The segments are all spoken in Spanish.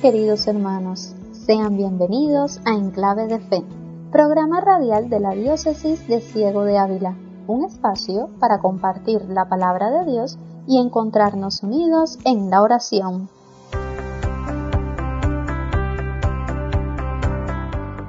queridos hermanos, sean bienvenidos a Enclave de Fe, programa radial de la Diócesis de Ciego de Ávila, un espacio para compartir la palabra de Dios y encontrarnos unidos en la oración.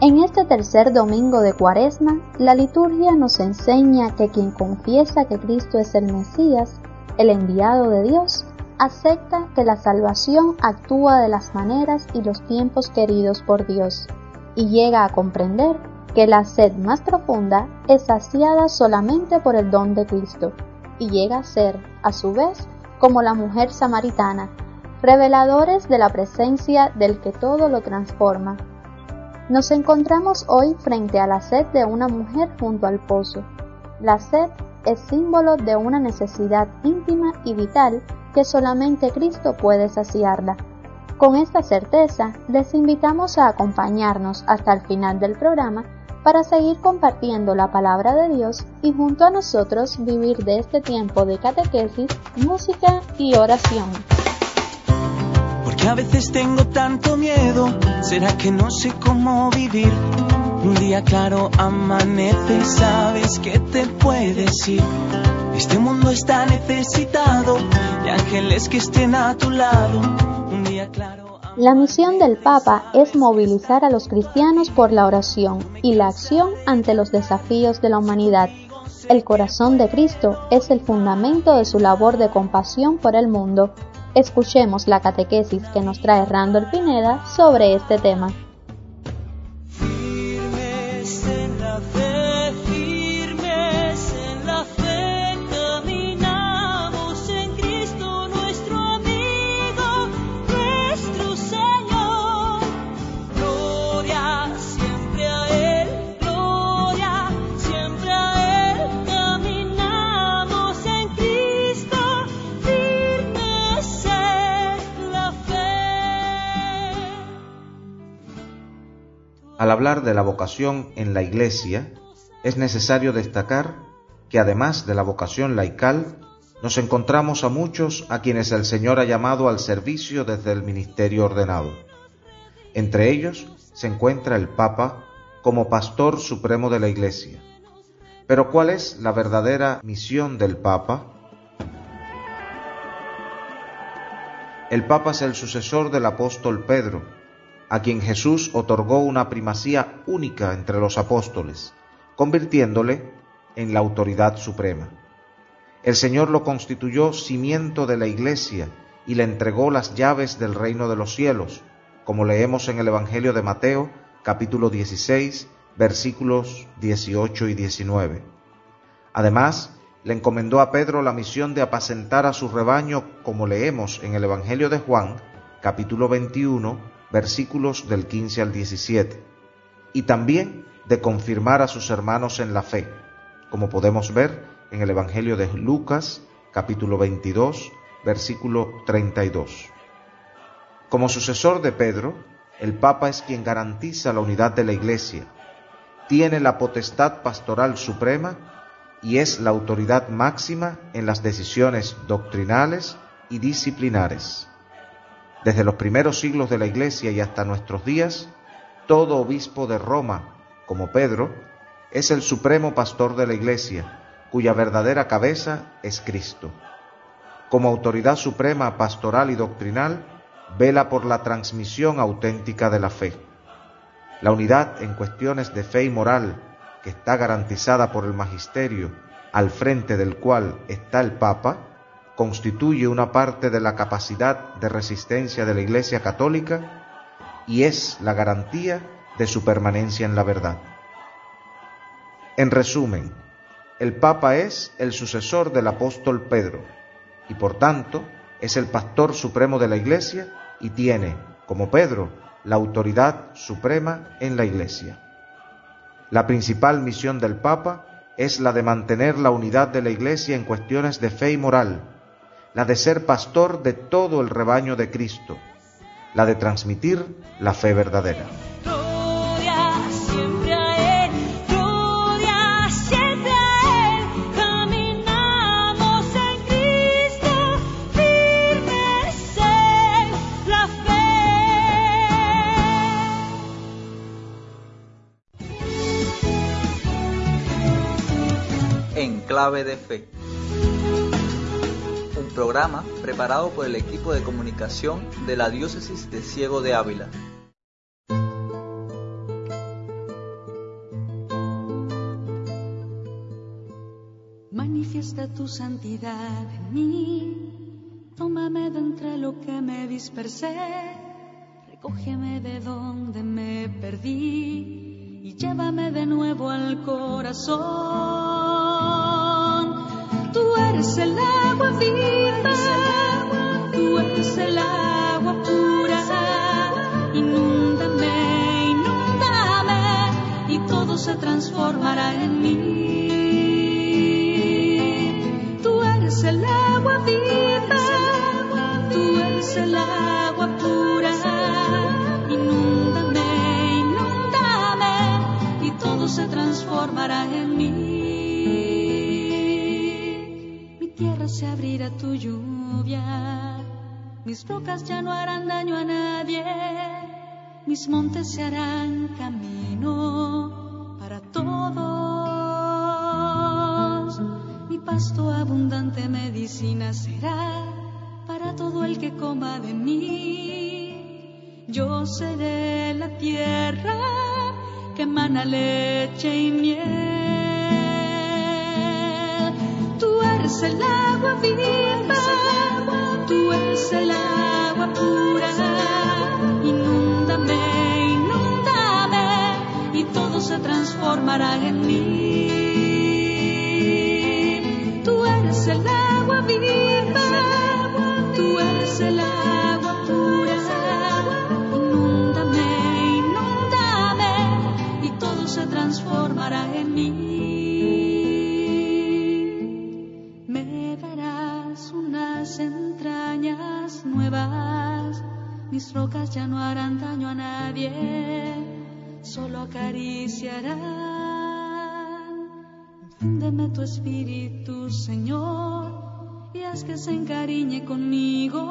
En este tercer domingo de Cuaresma, la liturgia nos enseña que quien confiesa que Cristo es el Mesías, el enviado de Dios, acepta que la salvación actúa de las maneras y los tiempos queridos por Dios y llega a comprender que la sed más profunda es saciada solamente por el don de Cristo y llega a ser, a su vez, como la mujer samaritana, reveladores de la presencia del que todo lo transforma. Nos encontramos hoy frente a la sed de una mujer junto al pozo. La sed es símbolo de una necesidad íntima y vital que solamente Cristo puede saciarla. Con esta certeza, les invitamos a acompañarnos hasta el final del programa para seguir compartiendo la palabra de Dios y junto a nosotros vivir de este tiempo de catequesis, música y oración. Porque a veces tengo tanto miedo, ¿será que no sé cómo vivir? Un día claro amanece, sabes que te puedes ir este mundo está necesitado de ángeles que estén a tu lado. Un día claro. La misión del Papa es movilizar a los cristianos por la oración y la acción ante los desafíos de la humanidad. El corazón de Cristo es el fundamento de su labor de compasión por el mundo. Escuchemos la catequesis que nos trae Randall Pineda sobre este tema. Al hablar de la vocación en la Iglesia, es necesario destacar que además de la vocación laical, nos encontramos a muchos a quienes el Señor ha llamado al servicio desde el ministerio ordenado. Entre ellos se encuentra el Papa como pastor supremo de la Iglesia. Pero ¿cuál es la verdadera misión del Papa? El Papa es el sucesor del apóstol Pedro, a quien Jesús otorgó una primacía única entre los apóstoles, convirtiéndole en la autoridad suprema. El Señor lo constituyó cimiento de la iglesia y le entregó las llaves del reino de los cielos, como leemos en el Evangelio de Mateo, capítulo 16, versículos 18 y 19. Además, le encomendó a Pedro la misión de apacentar a su rebaño, como leemos en el Evangelio de Juan, capítulo 21, versículos del 15 al 17, y también de confirmar a sus hermanos en la fe, como podemos ver en el Evangelio de Lucas, capítulo 22, versículo 32. Como sucesor de Pedro, el Papa es quien garantiza la unidad de la Iglesia, tiene la potestad pastoral suprema y es la autoridad máxima en las decisiones doctrinales y disciplinares. Desde los primeros siglos de la Iglesia y hasta nuestros días, todo obispo de Roma, como Pedro, es el supremo pastor de la Iglesia, cuya verdadera cabeza es Cristo. Como autoridad suprema pastoral y doctrinal, vela por la transmisión auténtica de la fe. La unidad en cuestiones de fe y moral, que está garantizada por el magisterio, al frente del cual está el Papa, constituye una parte de la capacidad de resistencia de la Iglesia Católica y es la garantía de su permanencia en la verdad. En resumen, el Papa es el sucesor del apóstol Pedro y por tanto es el pastor supremo de la Iglesia y tiene, como Pedro, la autoridad suprema en la Iglesia. La principal misión del Papa es la de mantener la unidad de la Iglesia en cuestiones de fe y moral, la de ser pastor de todo el rebaño de Cristo, la de transmitir la fe verdadera. En clave de fe. Programa preparado por el equipo de comunicación de la Diócesis de Ciego de Ávila. Manifiesta tu santidad en mí, tómame de entre lo que me dispersé, recógeme de donde me perdí y llévame de nuevo al corazón. Tú eres el agua viva, se transformará en mí. Tú eres el agua viva, tú eres el agua pura. se transformará en mí. Mi tierra se abrirá tu lluvia, mis rocas ya no harán daño a nadie, mis montes se harán camino para todos. Mi pasto abundante medicina será para todo el que coma de mí. Yo seré la tierra que emana leche y miel. Tú eres el agua viva, eres el agua pura. Inúndame, inúndame y todo se transformará en mí. Solo acariciarán. Infúndeme tu espíritu, Señor, y haz que se encariñe conmigo,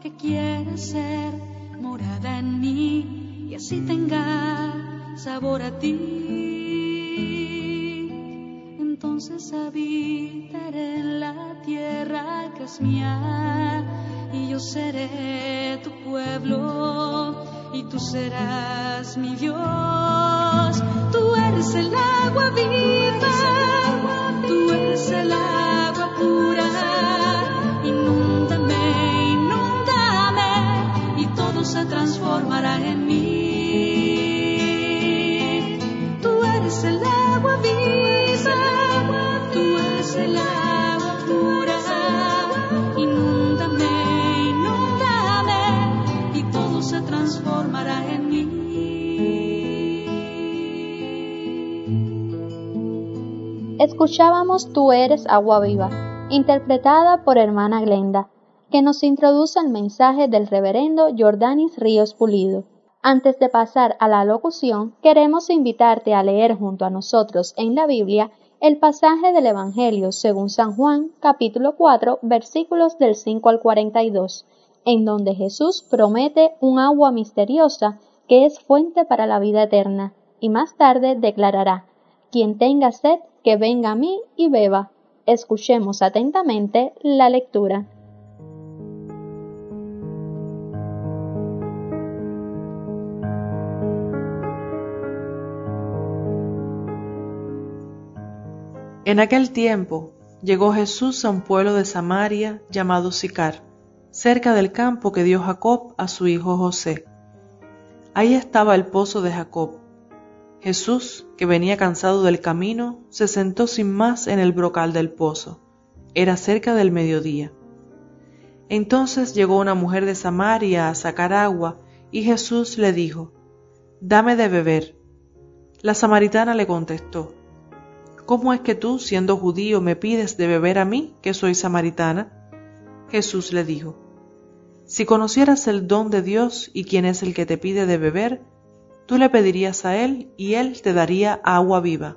que quiere ser morada en mí y así tenga sabor a ti. Entonces habitaré en la tierra que es mía y yo seré tu pueblo y tú serás mi Dios. Tú eres el agua viva, Escuchábamos Tú eres agua viva, interpretada por hermana Glenda, que nos introduce el mensaje del reverendo Jordanis Ríos Pulido. Antes de pasar a la locución, queremos invitarte a leer junto a nosotros en la Biblia el pasaje del Evangelio según San Juan, capítulo 4, versículos del 5 al 42, en donde Jesús promete un agua misteriosa que es fuente para la vida eterna, y más tarde declarará, quien tenga sed, que venga a mí y beba. Escuchemos atentamente la lectura. En aquel tiempo llegó Jesús a un pueblo de Samaria llamado Sicar, cerca del campo que dio Jacob a su hijo José. Ahí estaba el pozo de Jacob. Jesús, que venía cansado del camino, se sentó sin más en el brocal del pozo. Era cerca del mediodía. Entonces llegó una mujer de Samaria a sacar agua, y Jesús le dijo, Dame de beber. La samaritana le contestó, ¿Cómo es que tú, siendo judío, me pides de beber a mí, que soy samaritana? Jesús le dijo, Si conocieras el don de Dios y quién es el que te pide de beber, tú le pedirías a él y él te daría agua viva.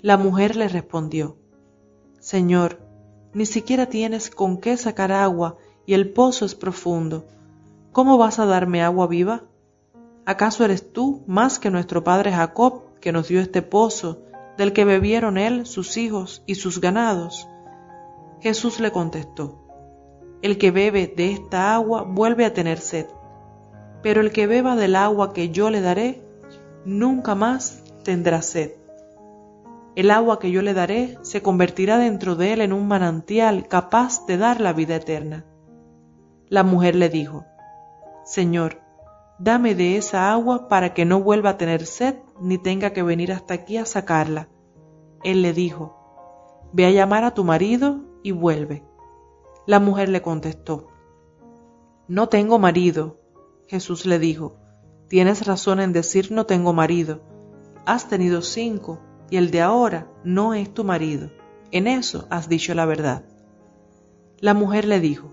La mujer le respondió, Señor, ni siquiera tienes con qué sacar agua y el pozo es profundo. ¿Cómo vas a darme agua viva? ¿Acaso eres tú más que nuestro padre Jacob, que nos dio este pozo, del que bebieron él, sus hijos y sus ganados? Jesús le contestó, El que bebe de esta agua vuelve a tener sed, pero el que beba del agua que yo le daré, nunca más tendrá sed. El agua que yo le daré se convertirá dentro de él en un manantial capaz de dar la vida eterna. La mujer le dijo, Señor, dame de esa agua para que no vuelva a tener sed ni tenga que venir hasta aquí a sacarla. Él le dijo, Ve a llamar a tu marido y vuelve. La mujer le contestó, No tengo marido. Jesús le dijo, Tienes razón en decir no tengo marido. Has tenido cinco y el de ahora no es tu marido. En eso has dicho la verdad. La mujer le dijo,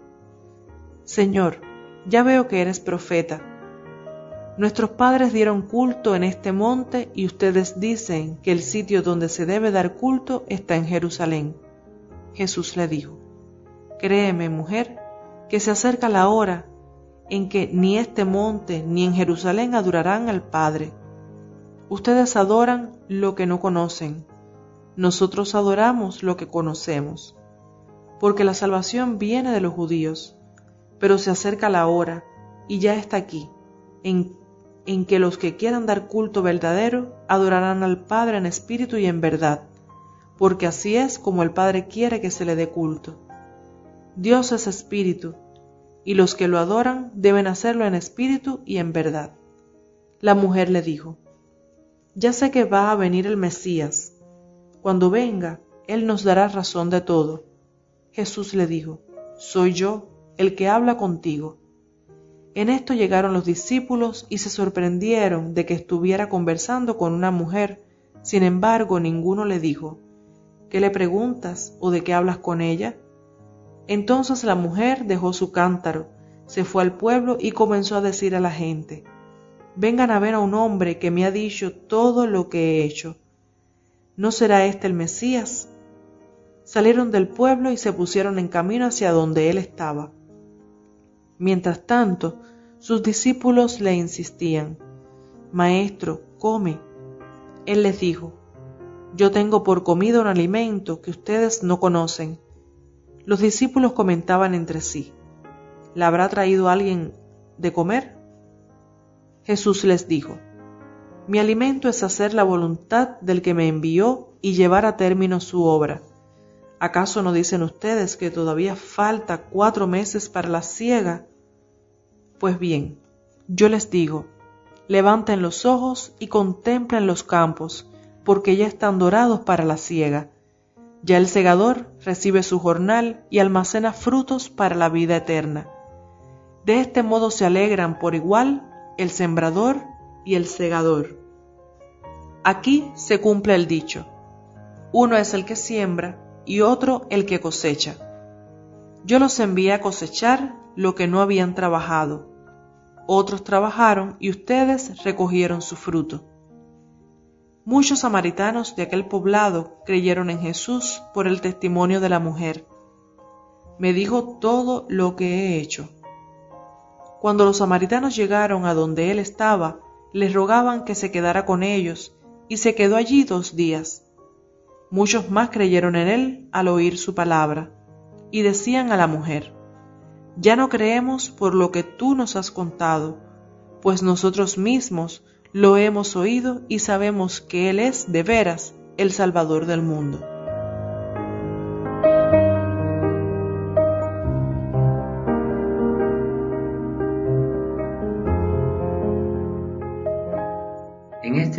Señor, ya veo que eres profeta. Nuestros padres dieron culto en este monte y ustedes dicen que el sitio donde se debe dar culto está en Jerusalén. Jesús le dijo, Créeme, mujer, que se acerca la hora en que ni este monte ni en Jerusalén adorarán al Padre. Ustedes adoran lo que no conocen. Nosotros adoramos lo que conocemos. Porque la salvación viene de los judíos. Pero se acerca la hora, y ya está aquí, en, en que los que quieran dar culto verdadero adorarán al Padre en espíritu y en verdad, porque así es como el Padre quiere que se le dé culto. Dios es espíritu, y los que lo adoran deben hacerlo en espíritu y en verdad. La mujer le dijo, ya sé que va a venir el Mesías. Cuando venga, Él nos dará razón de todo. Jesús le dijo, Soy yo el que habla contigo. En esto llegaron los discípulos y se sorprendieron de que estuviera conversando con una mujer. Sin embargo, ninguno le dijo, ¿qué le preguntas o de qué hablas con ella? Entonces la mujer dejó su cántaro, se fue al pueblo y comenzó a decir a la gente, vengan a ver a un hombre que me ha dicho todo lo que he hecho. ¿No será este el Mesías? Salieron del pueblo y se pusieron en camino hacia donde él estaba. Mientras tanto, sus discípulos le insistían, Maestro, come. Él les dijo, Yo tengo por comida un alimento que ustedes no conocen. Los discípulos comentaban entre sí, ¿la habrá traído alguien de comer? Jesús les dijo, Mi alimento es hacer la voluntad del que me envió y llevar a término su obra. ¿Acaso no dicen ustedes que todavía falta cuatro meses para la siega? Pues bien, yo les digo, levanten los ojos y contemplen los campos, porque ya están dorados para la siega. Ya el segador recibe su jornal y almacena frutos para la vida eterna. De este modo se alegran por igual el sembrador y el segador. Aquí se cumple el dicho, uno es el que siembra y otro el que cosecha. Yo los envié a cosechar lo que no habían trabajado. Otros trabajaron y ustedes recogieron su fruto. Muchos samaritanos de aquel poblado creyeron en Jesús por el testimonio de la mujer. Me dijo todo lo que he hecho. Cuando los samaritanos llegaron a donde él estaba, les rogaban que se quedara con ellos, y se quedó allí dos días. Muchos más creyeron en él al oír su palabra, y decían a la mujer, Ya no creemos por lo que tú nos has contado, pues nosotros mismos lo hemos oído y sabemos que Él es de veras el Salvador del mundo.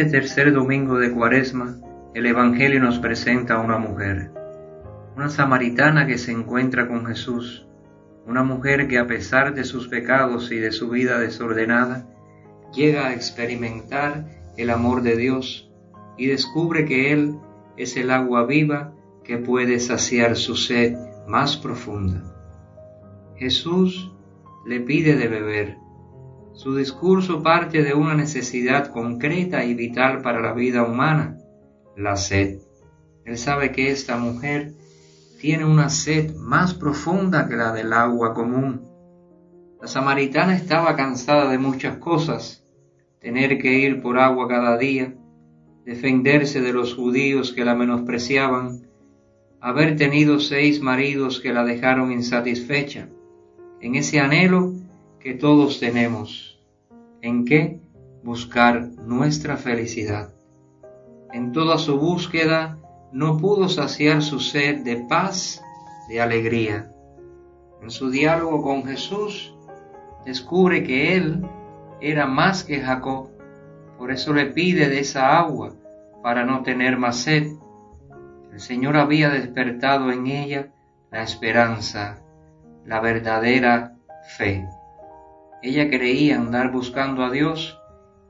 este tercer domingo de Cuaresma, el Evangelio nos presenta a una mujer, una samaritana que se encuentra con Jesús, una mujer que a pesar de sus pecados y de su vida desordenada, llega a experimentar el amor de Dios y descubre que Él es el agua viva que puede saciar su sed más profunda. Jesús le pide de beber su discurso parte de una necesidad concreta y vital para la vida humana, la sed. Él sabe que esta mujer tiene una sed más profunda que la del agua común. La samaritana estaba cansada de muchas cosas, tener que ir por agua cada día, defenderse de los judíos que la menospreciaban, haber tenido seis maridos que la dejaron insatisfecha, en ese anhelo que todos tenemos. ¿En qué? Buscar nuestra felicidad. En toda su búsqueda no pudo saciar su sed de paz, de alegría. En su diálogo con Jesús, descubre que él era más que Jacob, por eso le pide de esa agua para no tener más sed. El Señor había despertado en ella la esperanza, la verdadera fe. Ella creía andar buscando a Dios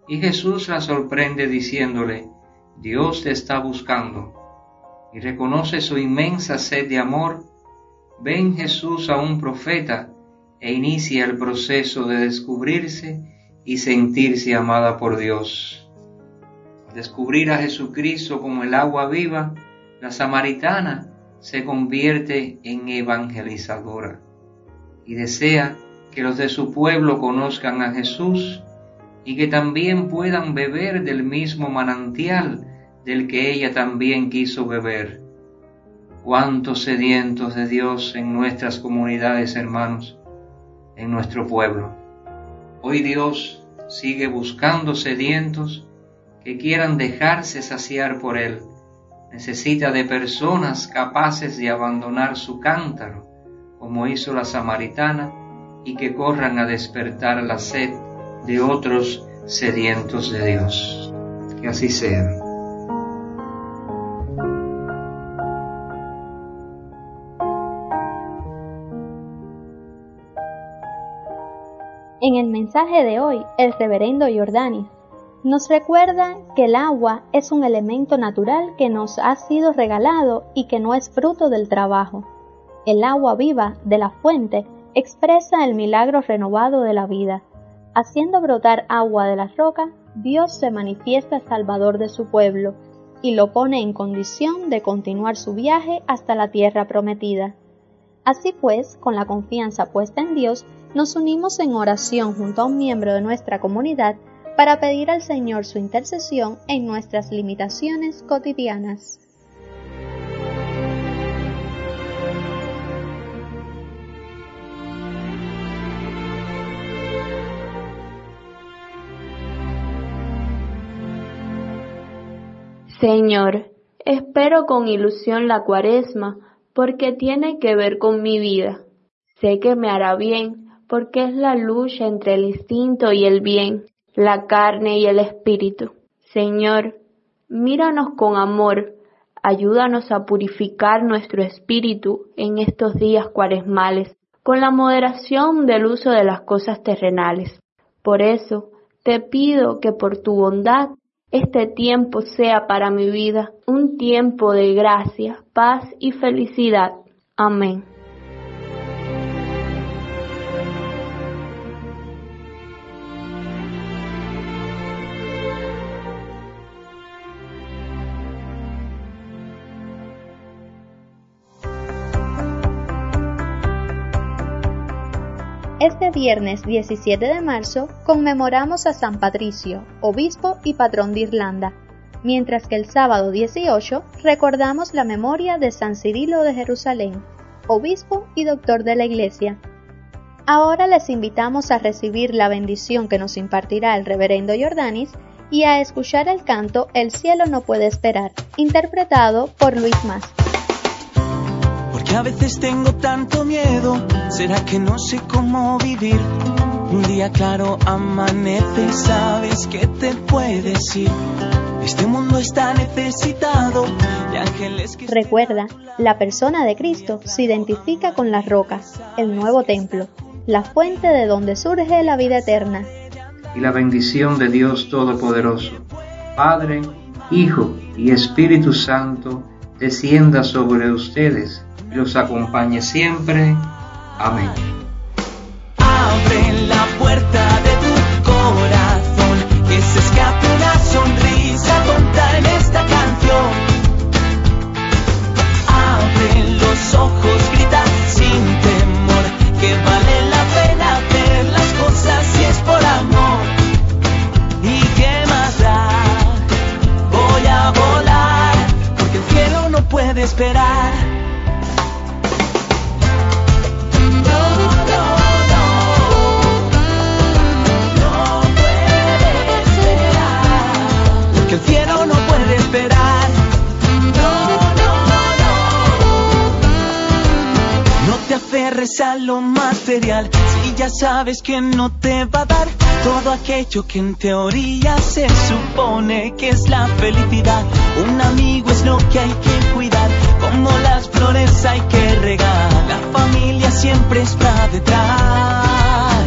y Jesús la sorprende diciéndole, Dios te está buscando y reconoce su inmensa sed de amor. Ven Jesús a un profeta e inicia el proceso de descubrirse y sentirse amada por Dios. Al descubrir a Jesucristo como el agua viva, la samaritana se convierte en evangelizadora y desea que los de su pueblo conozcan a Jesús y que también puedan beber del mismo manantial del que ella también quiso beber. Cuántos sedientos de Dios en nuestras comunidades, hermanos, en nuestro pueblo. Hoy Dios sigue buscando sedientos que quieran dejarse saciar por Él. Necesita de personas capaces de abandonar su cántaro, como hizo la samaritana, y que corran a despertar la sed de otros sedientos de Dios. Que así sea. En el mensaje de hoy, el reverendo Jordanis nos recuerda que el agua es un elemento natural que nos ha sido regalado y que no es fruto del trabajo. El agua viva de la fuente expresa el milagro renovado de la vida. Haciendo brotar agua de la roca, Dios se manifiesta salvador de su pueblo y lo pone en condición de continuar su viaje hasta la tierra prometida. Así pues, con la confianza puesta en Dios, nos unimos en oración junto a un miembro de nuestra comunidad para pedir al Señor su intercesión en nuestras limitaciones cotidianas. Señor, espero con ilusión la cuaresma porque tiene que ver con mi vida. Sé que me hará bien porque es la lucha entre el instinto y el bien, la carne y el espíritu. Señor, míranos con amor, ayúdanos a purificar nuestro espíritu en estos días cuaresmales, con la moderación del uso de las cosas terrenales. Por eso, te pido que por tu bondad este tiempo sea para mi vida un tiempo de gracia, paz y felicidad. Amén. Este viernes 17 de marzo conmemoramos a San Patricio, obispo y patrón de Irlanda, mientras que el sábado 18 recordamos la memoria de San Cirilo de Jerusalén, obispo y doctor de la Iglesia. Ahora les invitamos a recibir la bendición que nos impartirá el reverendo Jordanis y a escuchar el canto El cielo no puede esperar, interpretado por Luis Más a veces tengo tanto miedo, ¿será que no sé cómo vivir? Un día claro amanece, ¿sabes qué te puedes ir? Este mundo está necesitado de ángeles que... Recuerda, la persona de Cristo se identifica con las rocas, el nuevo templo, la fuente de donde surge la vida eterna. Y la bendición de Dios Todopoderoso, Padre, Hijo y Espíritu Santo, descienda sobre ustedes los acompañe siempre. Amén. Abre la puerta de tu corazón, que se escape una sonrisa en esta canción. Abre los ojos, grita sin temor, que vale la pena ver las cosas si es por amor. puede esperar. Que el cielo no puede esperar. No, no, no, no. Te aferres a lo malo si ya sabes que no te va a dar todo aquello que en teoría se supone que es la felicidad? Un amigo es lo que hay que cuidar, como las flores hay que regar. La familia siempre está detrás.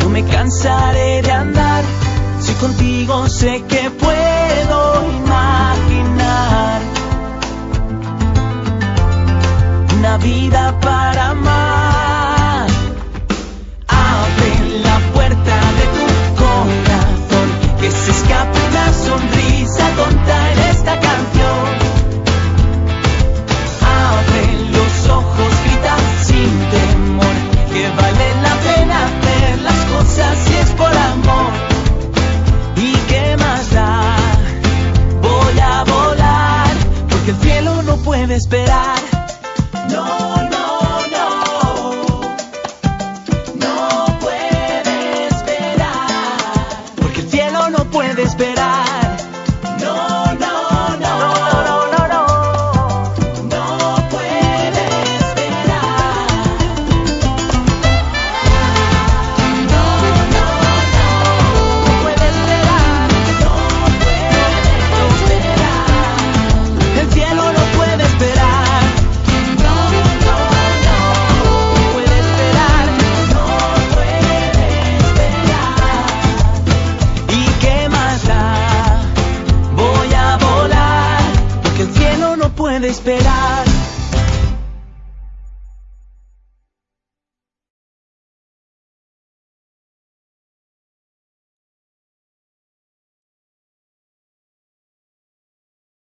No me cansaré de andar, si contigo sé que puedo imaginar una vida para